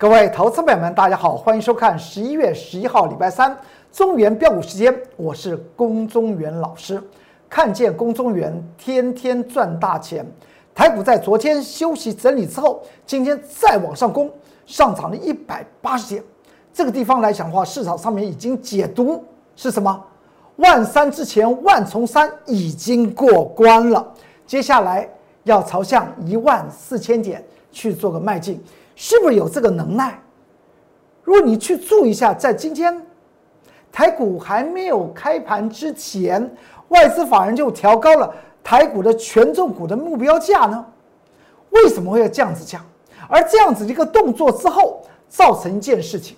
各位投资朋友们，大家好，欢迎收看十一月十一号礼拜三中原标股时间，我是龚中原老师。看见龚中原天天赚大钱，台股在昨天休息整理之后，今天再往上攻，上涨了一百八十点。这个地方来讲的话，市场上面已经解读是什么？万三之前，万重山已经过关了，接下来要朝向一万四千点去做个迈进。是不是有这个能耐？如果你去注意一下，在今天台股还没有开盘之前，外资法人就调高了台股的权重股的目标价呢？为什么会要这样子讲？而这样子一个动作之后，造成一件事情，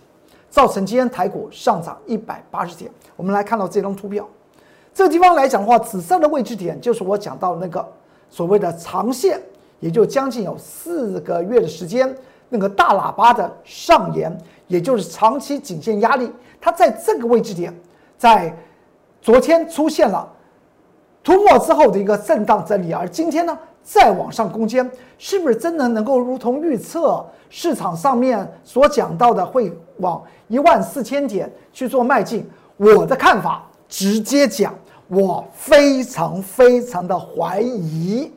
造成今天台股上涨一百八十点。我们来看到这张图表，这个地方来讲的话，紫色的位置点就是我讲到那个所谓的长线，也就将近有四个月的时间。那个大喇叭的上沿，也就是长期颈线压力，它在这个位置点，在昨天出现了突破之后的一个震荡整理，而今天呢再往上攻坚，是不是真的能够如同预测市场上面所讲到的会往一万四千点去做迈进？我的看法直接讲，我非常非常的怀疑。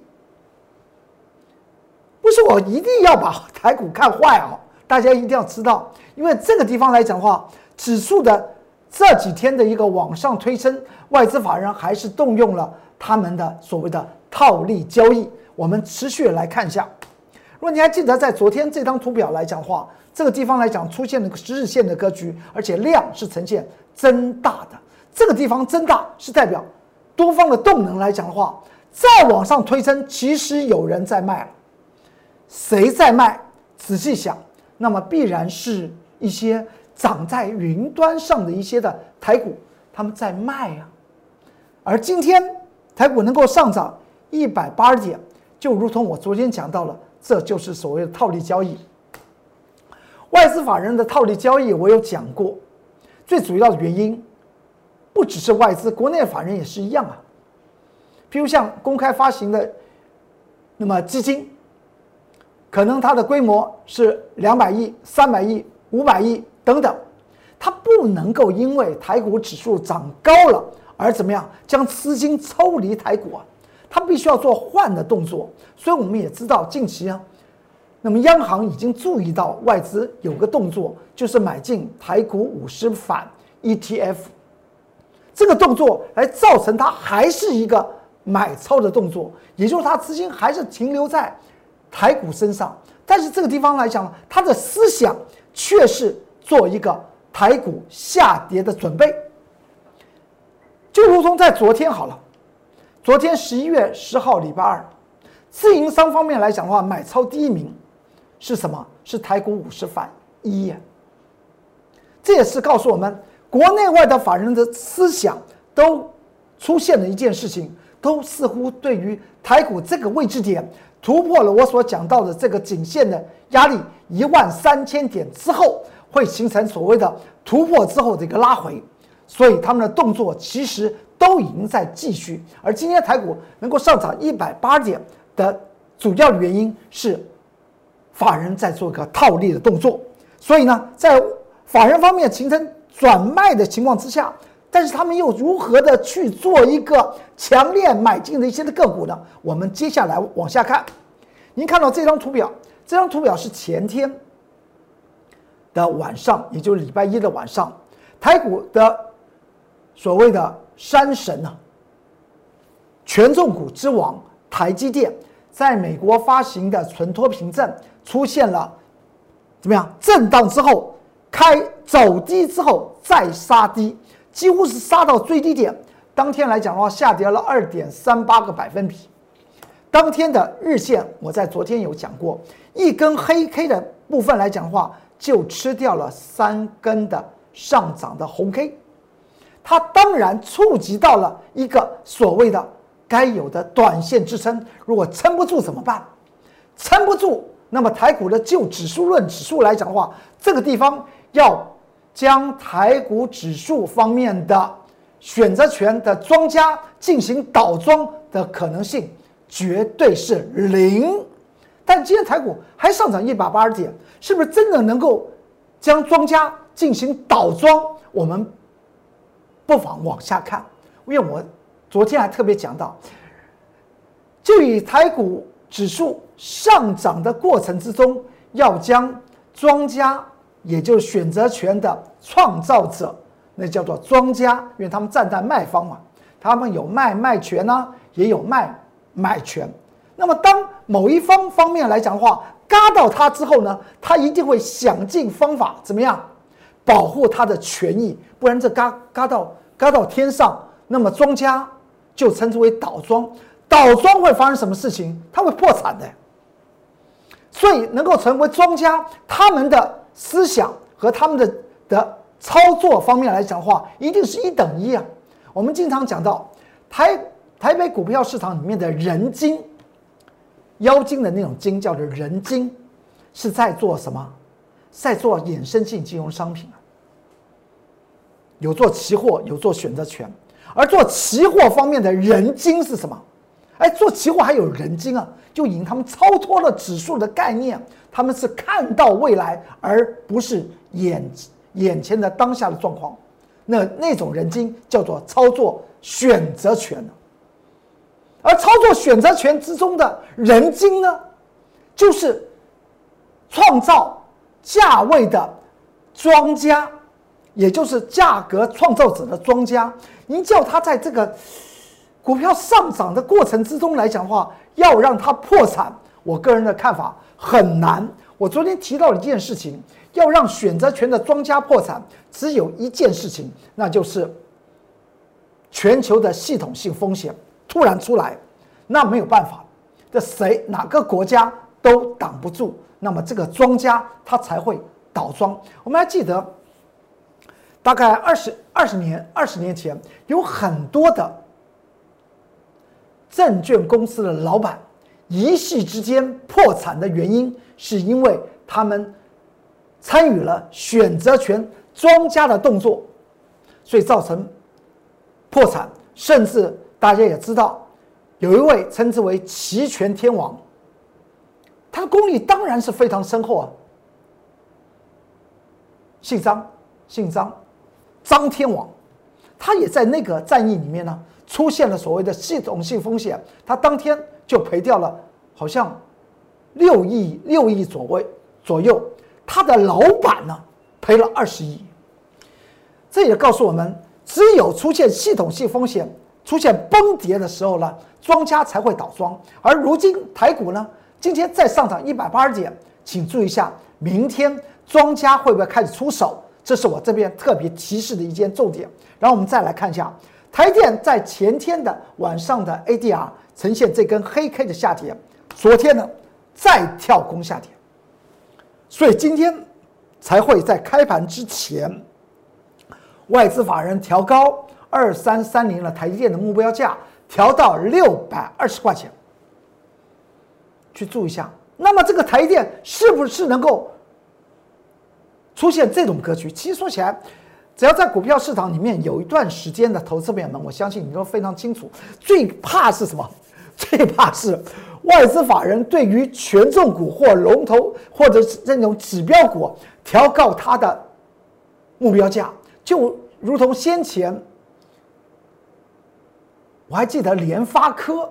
不是我一定要把台股看坏哦，大家一定要知道，因为这个地方来讲的话，指数的这几天的一个往上推升，外资法人还是动用了他们的所谓的套利交易。我们持续来看一下，如果你还记得在昨天这张图表来讲的话，这个地方来讲出现了个十日线的格局，而且量是呈现增大的。这个地方增大是代表多方的动能来讲的话，再往上推升，其实有人在卖了。谁在卖？仔细想，那么必然是一些长在云端上的一些的台股，他们在卖啊。而今天台股能够上涨一百八十点，就如同我昨天讲到了，这就是所谓的套利交易。外资法人的套利交易，我有讲过，最主要的原因不只是外资，国内法人也是一样啊。譬如像公开发行的，那么基金。可能它的规模是两百亿、三百亿、五百亿等等，它不能够因为台股指数涨高了而怎么样将资金抽离台股啊？它必须要做换的动作。所以我们也知道近期啊，那么央行已经注意到外资有个动作，就是买进台股五十反 ETF，这个动作来造成它还是一个买超的动作，也就是它资金还是停留在。台股身上，但是这个地方来讲呢，他的思想却是做一个台股下跌的准备。就如同在昨天好了，昨天十一月十号礼拜二，自营商方面来讲的话，买超第一名是什么？是台股五十反一。这也是告诉我们，国内外的法人的思想都出现了一件事情，都似乎对于台股这个位置点。突破了我所讲到的这个颈线的压力一万三千点之后，会形成所谓的突破之后的一个拉回，所以他们的动作其实都已经在继续。而今天台股能够上涨一百八点的主要原因是法人在做一个套利的动作，所以呢，在法人方面形成转卖的情况之下。但是他们又如何的去做一个强烈买进的一些的个股呢？我们接下来往下看，您看到这张图表，这张图表是前天的晚上，也就是礼拜一的晚上，台股的所谓的山神啊，权重股之王台积电，在美国发行的存托凭证出现了怎么样震荡之后，开走低之后再杀低。几乎是杀到最低点，当天来讲的话，下跌了二点三八个百分比。当天的日线，我在昨天有讲过，一根黑 K 的部分来讲的话，就吃掉了三根的上涨的红 K。它当然触及到了一个所谓的该有的短线支撑，如果撑不住怎么办？撑不住，那么台股的就指数论指数来讲的话，这个地方要。将台股指数方面的选择权的庄家进行倒庄的可能性绝对是零，但今天台股还上涨一百八十点，是不是真的能够将庄家进行倒庄？我们不妨往下看，因为我昨天还特别讲到，就以台股指数上涨的过程之中，要将庄家，也就是选择权的创造者，那叫做庄家，因为他们站在卖方嘛，他们有卖卖权呢，也有卖买权。那么，当某一方方面来讲的话，嘎到他之后呢，他一定会想尽方法怎么样保护他的权益，不然这嘎嘎到嘎到天上，那么庄家就称之为倒庄，倒庄会发生什么事情？他会破产的。所以，能够成为庄家，他们的思想和他们的的操作方面来讲的话，一定是一等一啊。我们经常讲到台台北股票市场里面的人精。妖精的那种精叫做人精，是在做什么？在做衍生性金融商品啊，有做期货，有做选择权。而做期货方面的人精是什么？哎，做期货还有人精啊，就引他们超脱了指数的概念，他们是看到未来，而不是眼眼前的当下的状况。那那种人精叫做操作选择权而操作选择权之中的人精呢，就是创造价位的庄家，也就是价格创造者的庄家。您叫他在这个股票上涨的过程之中来讲的话，要让它破产，我个人的看法很难。我昨天提到了一件事情，要让选择权的庄家破产，只有一件事情，那就是全球的系统性风险。突然出来，那没有办法，这谁哪个国家都挡不住。那么这个庄家他才会倒庄。我们还记得，大概二十二十年二十年前，有很多的证券公司的老板一夕之间破产的原因，是因为他们参与了选择权庄家的动作，所以造成破产，甚至。大家也知道，有一位称之为齐全天王，他的功力当然是非常深厚啊。姓张，姓张，张天王，他也在那个战役里面呢，出现了所谓的系统性风险，他当天就赔掉了好像六亿六亿左位左右，他的老板呢赔了二十亿，这也告诉我们，只有出现系统性风险。出现崩跌的时候呢，庄家才会倒庄。而如今台股呢，今天再上涨一百八十点，请注意一下，明天庄家会不会开始出手？这是我这边特别提示的一件重点。然后我们再来看一下，台电在前天的晚上的 ADR 呈现这根黑 K 的下跌，昨天呢再跳空下跌，所以今天才会在开盘之前，外资法人调高。二三三零的台积电的目标价调到六百二十块钱，去注意一下。那么这个台电是不是能够出现这种格局？其实说起来，只要在股票市场里面有一段时间的投资朋友们，我相信你都非常清楚。最怕是什么？最怕是外资法人对于权重股或龙头或者是这种指标股调高它的目标价，就如同先前。我还记得联发科，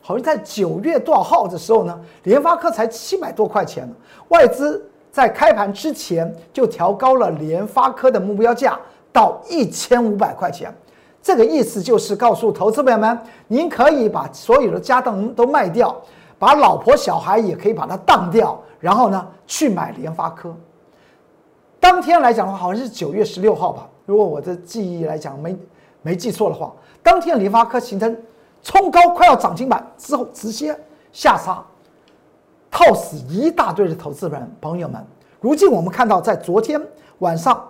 好像在九月多少号的时候呢？联发科才七百多块钱，外资在开盘之前就调高了联发科的目标价到一千五百块钱。这个意思就是告诉投资朋友们，您可以把所有的家当都卖掉，把老婆小孩也可以把它当掉，然后呢去买联发科。当天来讲的话，好像是九月十六号吧，如果我的记忆来讲没没记错的话。当天联发科形成冲高，快要涨停板之后，直接下杀，套死一大堆的投资人朋友们。如今我们看到，在昨天晚上，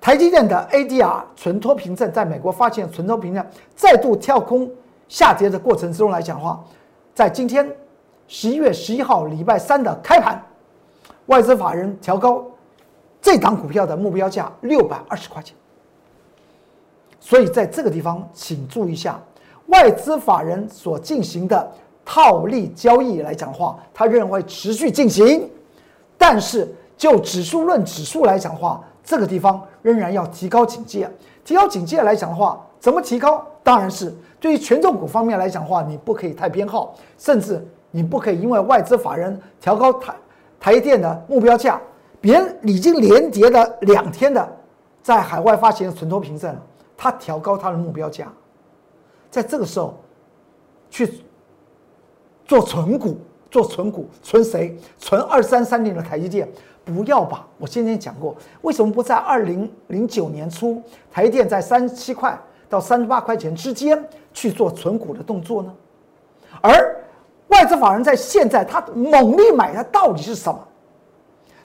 台积电的 ADR 存托凭证在美国发现存托凭证再度跳空下跌的过程之中来讲的话，在今天十一月十一号礼拜三的开盘，外资法人调高这档股票的目标价六百二十块钱。所以在这个地方，请注意一下，外资法人所进行的套利交易来讲的话，它仍然会持续进行。但是就指数论指数来讲的话，这个地方仍然要提高警戒。提高警戒来讲的话，怎么提高？当然是对于权重股方面来讲的话，你不可以太偏好，甚至你不可以因为外资法人调高台台电的目标价，别人已经连跌了两天的在海外发行的存托凭证，他调高他的目标价，在这个时候去做存股，做存股，存谁？存二三三零的台积电。不要吧！我先前讲过，为什么不在二零零九年初台积电在三十七块到三十八块钱之间去做存股的动作呢？而外资法人在现在他猛力买它到底是什么？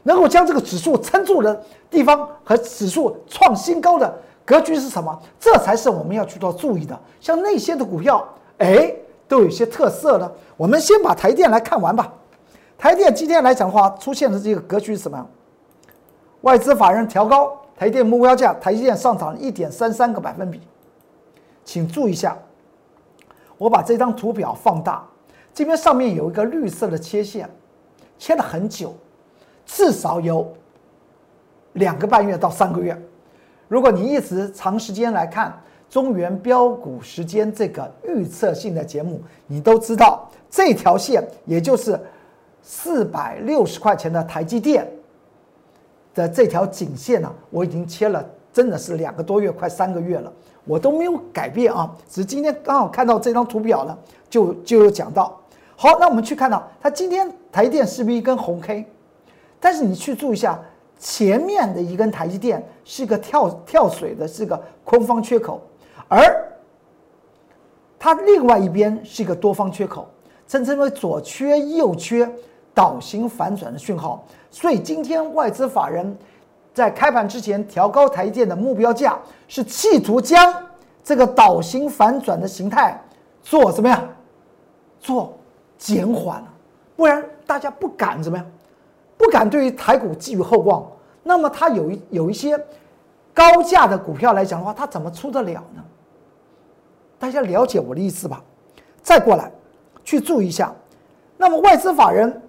能够将这个指数撑住的地方和指数创新高的格局是什么？这才是我们要去到注意的。像那些的股票，哎，都有些特色的。我们先把台电来看完吧。台电今天来讲的话，出现的这个格局是什么？外资法人调高台电目标价，台积电上涨一点三三个百分比。请注意一下，我把这张图表放大，这边上面有一个绿色的切线，切了很久，至少有两个半月到三个月。如果你一直长时间来看中原标股时间这个预测性的节目，你都知道这条线，也就是。四百六十块钱的台积电的这条颈线呢，我已经切了，真的是两个多月，快三个月了，我都没有改变啊。只是今天刚好看到这张图表了，就就有讲到。好，那我们去看到它今天台电是不是一根红 K？但是你去注意一下，前面的一根台积电是个跳跳水的，是个空方缺口，而它另外一边是一个多方缺口，称之为左缺右缺。倒行反转的讯号，所以今天外资法人，在开盘之前调高台建的目标价，是企图将这个倒型反转的形态做怎么样？做减缓不然大家不敢怎么样？不敢对于台股寄予厚望。那么它有一有一些高价的股票来讲的话，它怎么出得了呢？大家了解我的意思吧？再过来去注意一下，那么外资法人。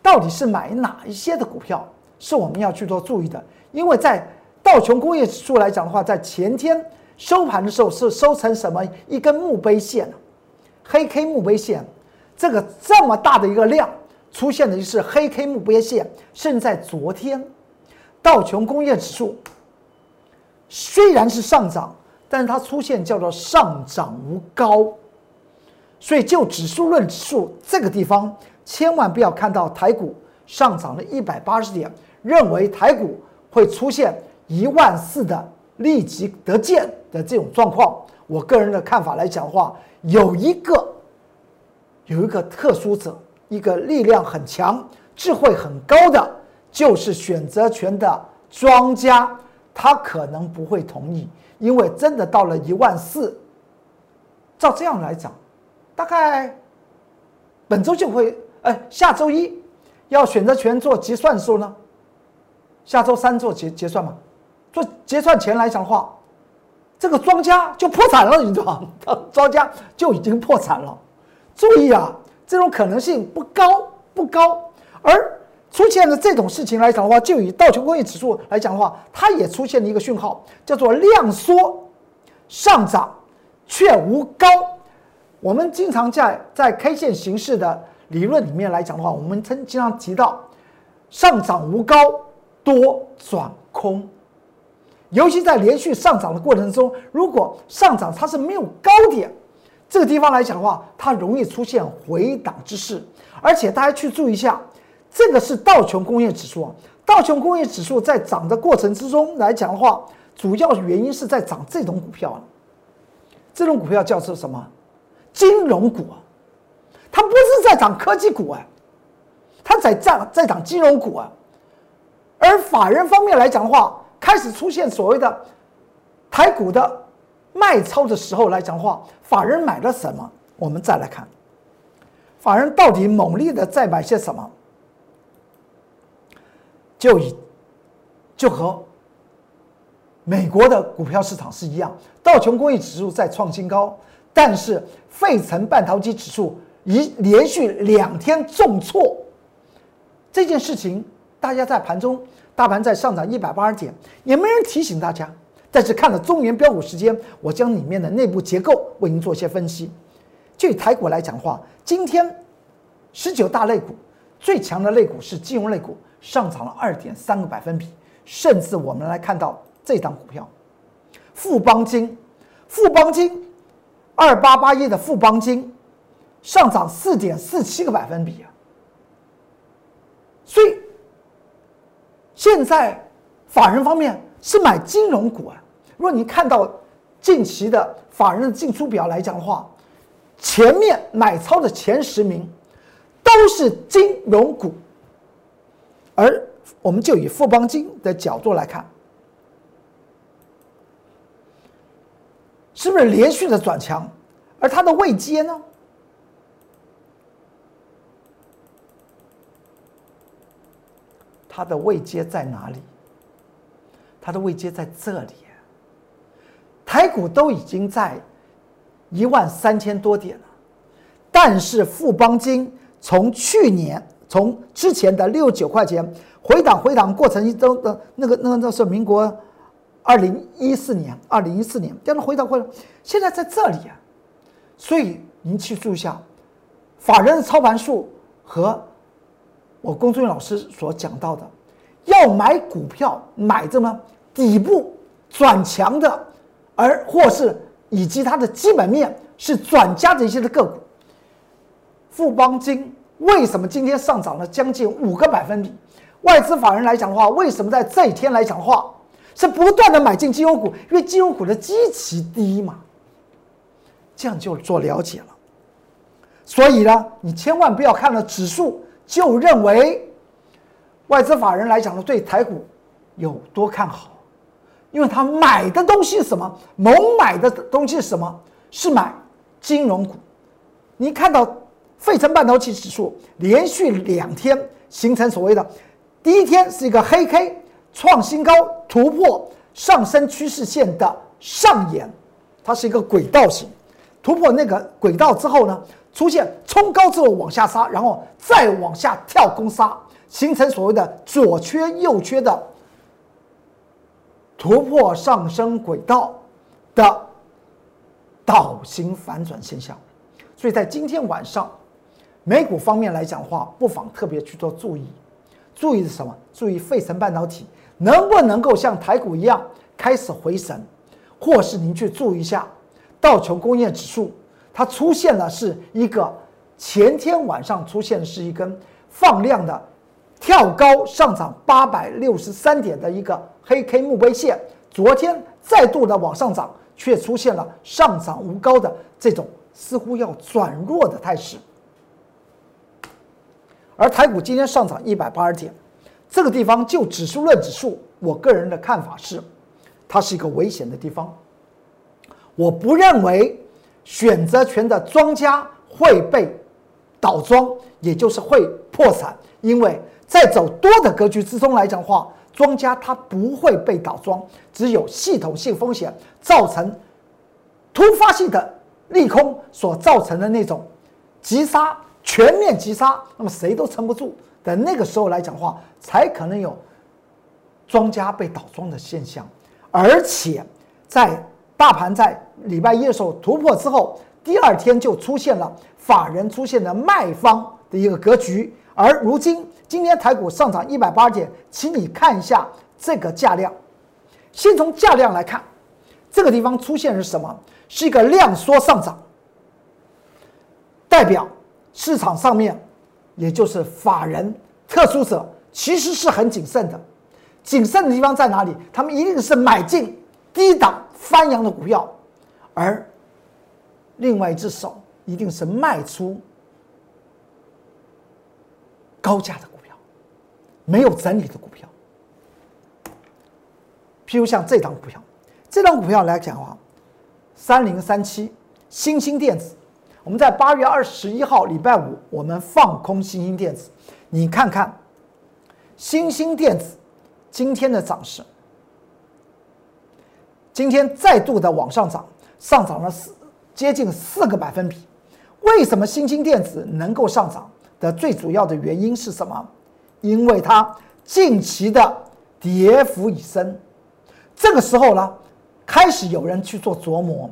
到底是买哪一些的股票是我们要去做注意的？因为在道琼工业指数来讲的话，在前天收盘的时候是收成什么一根墓碑线黑 K 墓碑线，这个这么大的一个量出现的就是黑 K 墓碑线。甚至在昨天，道琼工业指数虽然是上涨，但是它出现叫做上涨无高，所以就指数论指数这个地方。千万不要看到台股上涨了一百八十点，认为台股会出现一万四的立即得见的这种状况。我个人的看法来讲的话，有一个有一个特殊者，一个力量很强、智慧很高的，就是选择权的庄家，他可能不会同意，因为真的到了一万四，照这样来讲，大概本周就会。哎，下周一要选择权做结算的时候呢，下周三做结结算嘛？做结算前来讲的话，这个庄家就破产了，你知道吗？庄家就已经破产了。注意啊，这种可能性不高不高。而出现了这种事情来讲的话，就以道琼工业指数来讲的话，它也出现了一个讯号，叫做量缩上涨却无高。我们经常在在 K 线形式的。理论里面来讲的话，我们曾经常提到上涨无高，多转空。尤其在连续上涨的过程中，如果上涨它是没有高点，这个地方来讲的话，它容易出现回档之势。而且大家去注意一下，这个是道琼工业指数啊。道琼工业指数在涨的过程之中来讲的话，主要原因是在涨这种股票。这种股票叫做什么？金融股啊。它不是在涨科技股啊，它在涨在涨金融股啊，而法人方面来讲的话，开始出现所谓的台股的卖超的时候来讲的话，法人买了什么？我们再来看，法人到底猛烈的在买些什么？就以就和美国的股票市场是一样，道琼工业指数在创新高，但是费城半导体指数。一连续两天重挫，这件事情大家在盘中大盘在上涨一百八十点，也没人提醒大家。但是看了中原标股时间，我将里面的内部结构为您做些分析。就以台股来讲的话，今天十九大类股最强的类股是金融类股，上涨了二点三个百分比，甚至我们来看到这张股票富邦金，富邦金二八八一的富邦金上涨四点四七个百分比啊，所以现在法人方面。是买金融股啊！如果你看到近期的法人的进出表来讲的话，前面买超的前十名都是金融股，而我们就以富邦金的角度来看，是不是连续的转强？而它的位阶呢？它的位阶在哪里？它的位阶在这里，台股都已经在一万三千多点了，但是富邦金从去年从之前的六九块钱回档回档过程中的那个那个那是民国二零一四年二零一四年这样的回档回档，现在在这里啊，所以您去注意一下法人的操盘术和我龚俊老师所讲到的，要买股票买这么。底部转强的，而或是以及它的基本面是转加的一些的个股，富邦金为什么今天上涨了将近五个百分比？外资法人来讲的话，为什么在这一天来讲的话是不断的买进金融股？因为金融股的基期低嘛，这样就做了解了。所以呢，你千万不要看了指数就认为外资法人来讲呢对台股有多看好。因为他买的东西是什么？猛买的东西是什么？是买金融股。你看到费城半导体指数连续两天形成所谓的第一天是一个黑 K 创新高突破上升趋势线的上沿，它是一个轨道型突破那个轨道之后呢，出现冲高之后往下杀，然后再往下跳空杀，形成所谓的左缺右缺的。突破上升轨道的倒型反转现象，所以在今天晚上美股方面来讲的话，不妨特别去做注意。注意是什么？注意费城半导体能不能够像台股一样开始回神，或是您去注意一下道琼工业指数，它出现了是一个前天晚上出现的是一根放量的。跳高上涨八百六十三点的一个黑 K 墓碑线，昨天再度的往上涨，却出现了上涨无高的这种似乎要转弱的态势。而台股今天上涨一百八十点，这个地方就指数论指数，我个人的看法是，它是一个危险的地方。我不认为选择权的庄家会被倒庄，也就是会破产，因为。在走多的格局之中来讲的话，庄家它不会被倒庄，只有系统性风险造成突发性的利空所造成的那种急杀、全面急杀，那么谁都撑不住等那个时候来讲话，才可能有庄家被倒庄的现象。而且在大盘在礼拜一的时候突破之后，第二天就出现了法人出现的卖方的一个格局。而如今，今天台股上涨一百八点，请你看一下这个价量。先从价量来看，这个地方出现是什么？是一个量缩上涨，代表市场上面，也就是法人、特殊者，其实是很谨慎的。谨慎的地方在哪里？他们一定是买进低档翻扬的股票，而另外一只手一定是卖出。高价的股票，没有整理的股票，譬如像这张股票，这张股票来讲的话，三零三七新兴电子，我们在八月二十一号礼拜五，我们放空新兴电子，你看看新兴电子今天的涨势，今天再度的往上涨，上涨了四接近四个百分比，为什么新兴电子能够上涨的最主要的原因是什么？因为它近期的跌幅已深。这个时候呢，开始有人去做琢磨，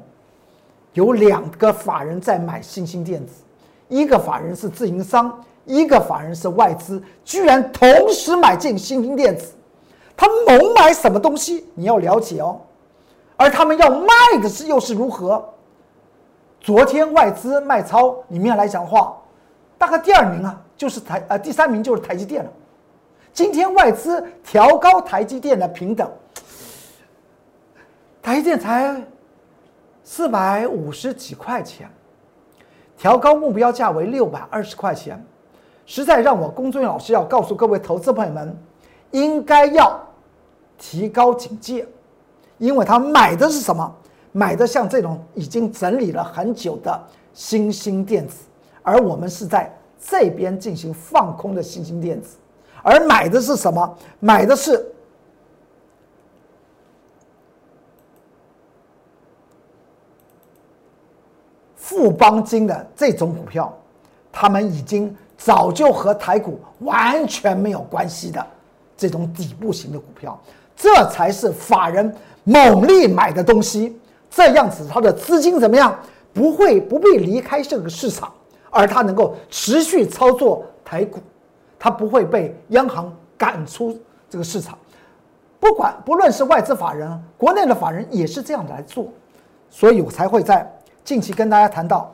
有两个法人在买新兴电子，一个法人是自营商，一个法人是外资，居然同时买进新兴电子。他猛买什么东西？你要了解哦。而他们要卖的是又是如何？昨天外资卖超里面来讲话，大概第二名啊，就是台呃第三名就是台积电了。今天外资调高台积电的平等，台积电才四百五十几块钱，调高目标价为六百二十块钱，实在让我龚尊老师要告诉各位投资朋友们，应该要提高警戒。因为他买的是什么？买的像这种已经整理了很久的新兴电子，而我们是在这边进行放空的新兴电子，而买的是什么？买的是富邦金的这种股票，他们已经早就和台股完全没有关系的这种底部型的股票，这才是法人。猛力买的东西，这样子他的资金怎么样？不会不必离开这个市场，而他能够持续操作台股，他不会被央行赶出这个市场。不管不论是外资法人，国内的法人也是这样来做，所以我才会在近期跟大家谈到，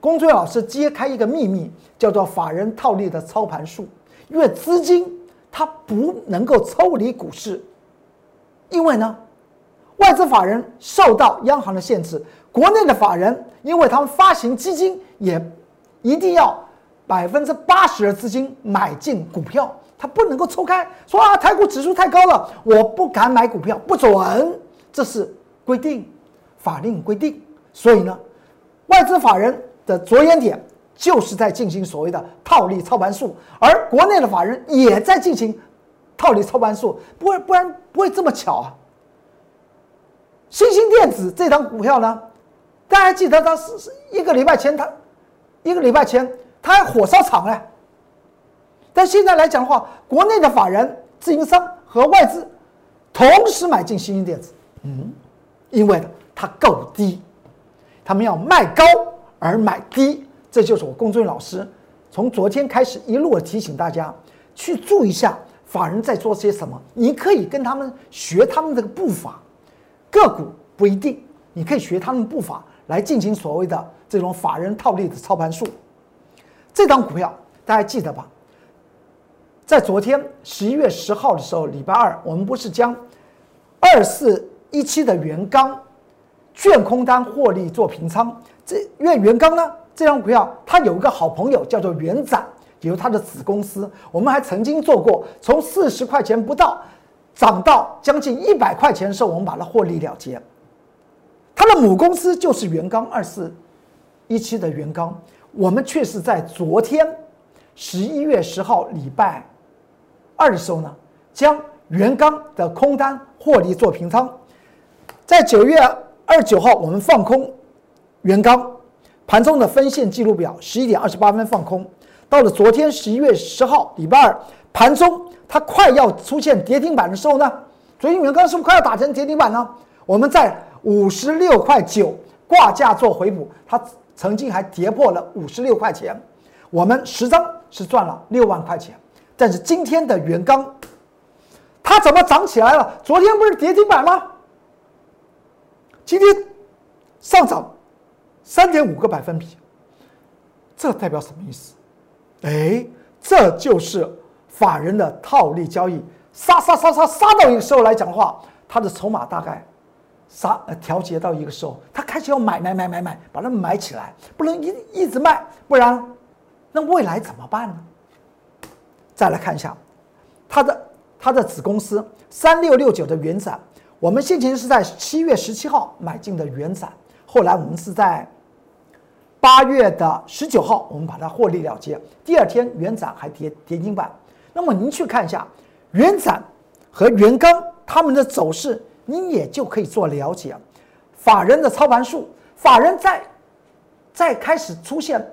龚俊老师揭开一个秘密，叫做法人套利的操盘术。因为资金它不能够抽离股市，因为呢。外资法人受到央行的限制，国内的法人，因为他们发行基金也一定要百分之八十的资金买进股票，他不能够抽开，说啊台股指数太高了，我不敢买股票，不准，这是规定，法令规定。所以呢，外资法人的着眼点就是在进行所谓的套利操盘术，而国内的法人也在进行套利操盘术，不会不然不会这么巧啊。新兴电子这张股票呢，大家记得它是是一个礼拜前它，一个礼拜前它还火烧场嘞。但现在来讲的话，国内的法人、自营商和外资同时买进新兴电子，嗯，因为它够低，他们要卖高而买低，这就是我龚俊老师从昨天开始一路提醒大家去注意一下法人在做些什么，你可以跟他们学他们这个步伐。个股不一定，你可以学他们步伐来进行所谓的这种法人套利的操盘术。这张股票大家记得吧？在昨天十一月十号的时候，礼拜二，我们不是将二四一七的原钢卷空单获利做平仓？这因为元刚呢，这张股票它有一个好朋友叫做元展，也有它的子公司，我们还曾经做过，从四十块钱不到。涨到将近一百块钱的时候，我们把它获利了结。它的母公司就是元刚二四一七的元刚，我们却是在昨天十一月十号礼拜二的时候呢，将元刚的空单获利做平仓。在九月二十九号，我们放空元刚盘中的分线记录表，十一点二十八分放空。到了昨天十一月十号礼拜二盘中。它快要出现跌停板的时候呢，所以元刚是不是快要打成跌停板呢？我们在五十六块九挂价做回补，它曾经还跌破了五十六块钱，我们十张是赚了六万块钱。但是今天的元刚，它怎么涨起来了？昨天不是跌停板吗？今天上涨三点五个百分比，这代表什么意思？哎，这就是。法人的套利交易，杀杀杀杀杀到一个时候来讲的话，他的筹码大概杀呃调节到一个时候，他开始要买买买买买，把它买起来，不能一一直卖，不然那未来怎么办呢？再来看一下，他的他的子公司三六六九的原展，我们先前是在七月十七号买进的元展，后来我们是在八月的十九号，我们把它获利了结，第二天元展还跌跌停板。那么您去看一下元展和元钢他们的走势，你也就可以做了解。法人的操盘术，法人在在开始出现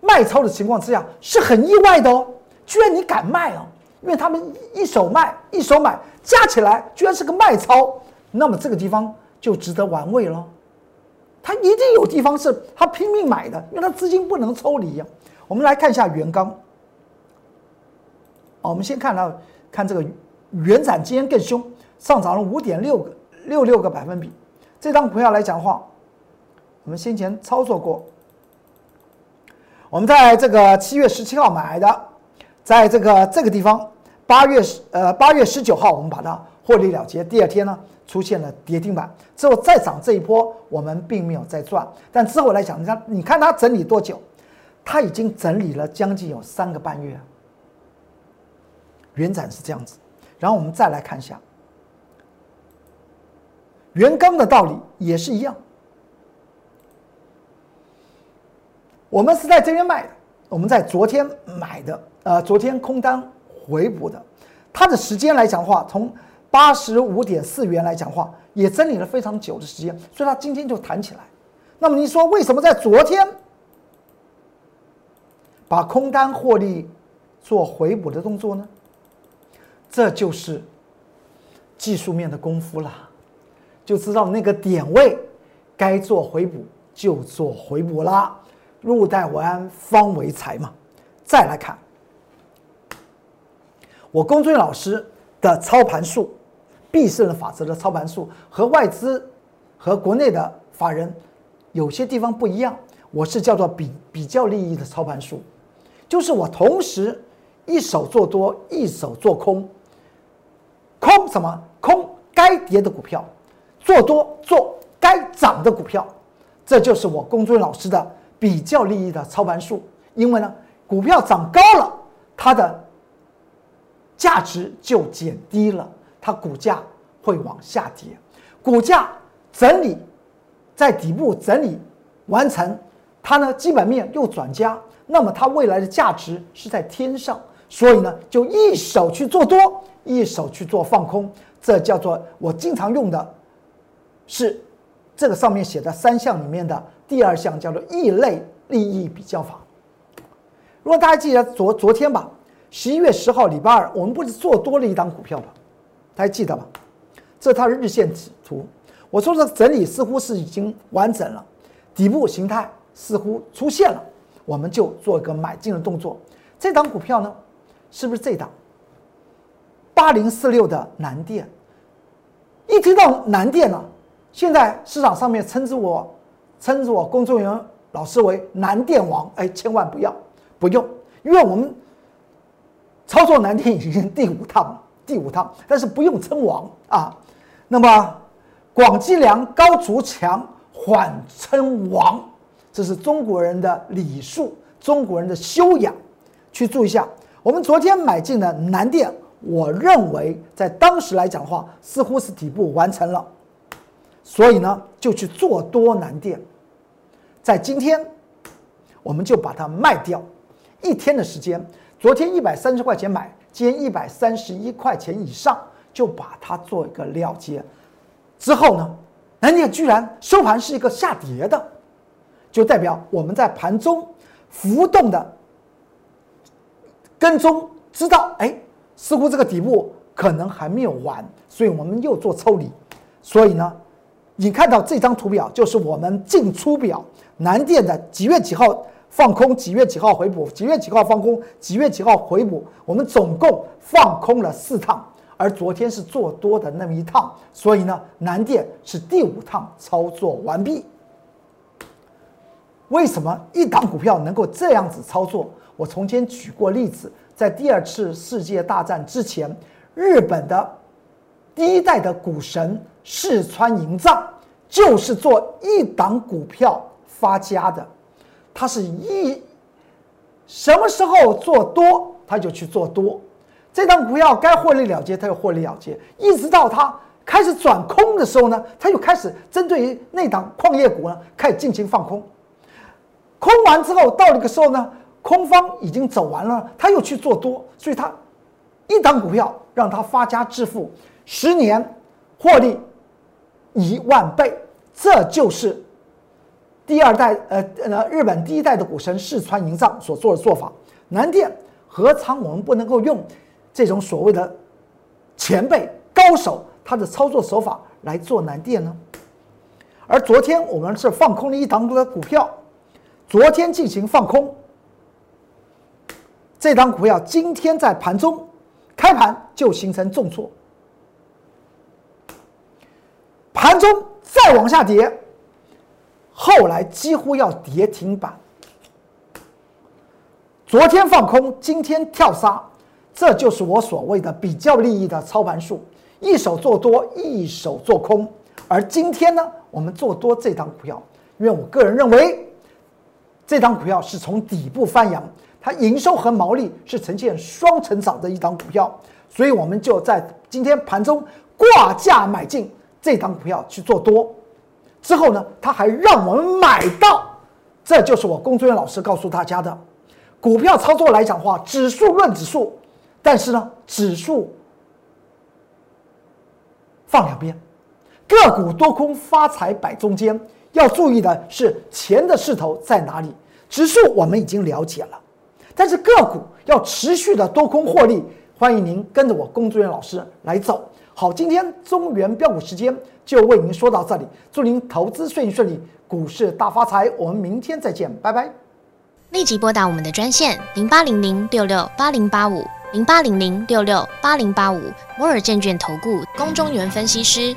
卖超的情况之下，是很意外的哦。居然你敢卖哦，因为他们一手卖一手买，加起来居然是个卖超，那么这个地方就值得玩味了。他一定有地方是他拼命买的，因为他资金不能抽离呀。我们来看一下元钢。我们先看到看这个原展今天更凶，上涨了五点六个六六个百分比。这张股票来讲的话，我们先前操作过。我们在这个七月十七号买的，在这个这个地方，八月十呃八月十九号我们把它获利了结。第二天呢出现了跌停板，之后再涨这一波，我们并没有再赚。但之后来讲，你看你看它整理多久？它已经整理了将近有三个半月。元展是这样子，然后我们再来看一下元钢的道理也是一样。我们是在这边卖的，我们在昨天买的，呃，昨天空单回补的。它的时间来讲的话，从八十五点四元来讲的话，也整理了非常久的时间，所以它今天就弹起来。那么你说为什么在昨天把空单获利做回补的动作呢？这就是技术面的功夫了，就知道那个点位该做回补就做回补啦。入袋为安，方为财嘛。再来看我龚俊老师的操盘术，必胜的法则的操盘术和外资和国内的法人有些地方不一样。我是叫做比比较利益的操盘术，就是我同时一手做多，一手做空。空什么？空该跌的股票，做多做该涨的股票，这就是我龚俊老师的比较利益的操盘术。因为呢，股票涨高了，它的价值就减低了，它股价会往下跌。股价整理在底部整理完成，它呢基本面又转加，那么它未来的价值是在天上，所以呢就一手去做多。一手去做放空，这叫做我经常用的，是这个上面写的三项里面的第二项，叫做异类利益比较法。如果大家记得昨昨天吧，十一月十号礼拜二，我们不是做多了一档股票吗？大家记得吧？这是它的日线图。我说的整理似乎是已经完整了，底部形态似乎出现了，我们就做一个买进的动作。这档股票呢，是不是这档？八零四六的南电，一听到南电呢，现在市场上面称之我，称之我工作人员老师为南电王，哎，千万不要不用，因为我们操作南电已经第五趟了，第五趟，但是不用称王啊。那么广积粮，高筑墙，缓称王，这是中国人的礼数，中国人的修养，去注意一下。我们昨天买进的南电。我认为在当时来讲的话，似乎是底部完成了，所以呢就去做多南电。在今天，我们就把它卖掉，一天的时间，昨天一百三十块钱买，今天一百三十一块钱以上，就把它做一个了结。之后呢，南电居然收盘是一个下跌的，就代表我们在盘中浮动的跟踪，知道哎。似乎这个底部可能还没有完，所以我们又做抽离。所以呢，你看到这张图表就是我们进出表，南电的几月几号放空，几月几号回补，几月几号放空，几月几号回补。我们总共放空了四趟，而昨天是做多的那么一趟，所以呢，南电是第五趟操作完毕。为什么一档股票能够这样子操作？我从前举过例子。在第二次世界大战之前，日本的第一代的股神四川银藏就是做一档股票发家的。他是一什么时候做多，他就去做多。这档股票该获利了结，他就获利了结。一直到他开始转空的时候呢，他又开始针对于那档矿业股呢，开始进行放空。空完之后，到那个时候呢？空方已经走完了，他又去做多，所以他一档股票让他发家致富，十年获利一万倍，这就是第二代呃呃日本第一代的股神世川银藏所做的做法，南电何尝我们不能够用这种所谓的前辈高手他的操作手法来做南电呢？而昨天我们是放空了一档的股票，昨天进行放空，这档股票今天在盘中开盘就形成重挫，盘中再往下跌。后来几乎要跌停板，昨天放空，今天跳杀，这就是我所谓的比较利益的操盘术，一手做多，一手做空。而今天呢，我们做多这张股票，因为我个人认为，这张股票是从底部翻扬，它营收和毛利是呈现双成长的一张股票，所以我们就在今天盘中挂价买进这张股票去做多。之后呢，他还让我们买到，这就是我工作人员老师告诉大家的，股票操作来讲话，指数论指数，但是呢，指数放两边，个股多空发财摆中间，要注意的是钱的势头在哪里。指数我们已经了解了，但是个股要持续的多空获利，欢迎您跟着我工作人员老师来走。好，今天中原标股时间就为您说到这里，祝您投资顺顺利，股市大发财。我们明天再见，拜拜。立即拨打我们的专线零八零零六六八零八五零八零零六六八零八五摩尔证券投顾龚中原分析师。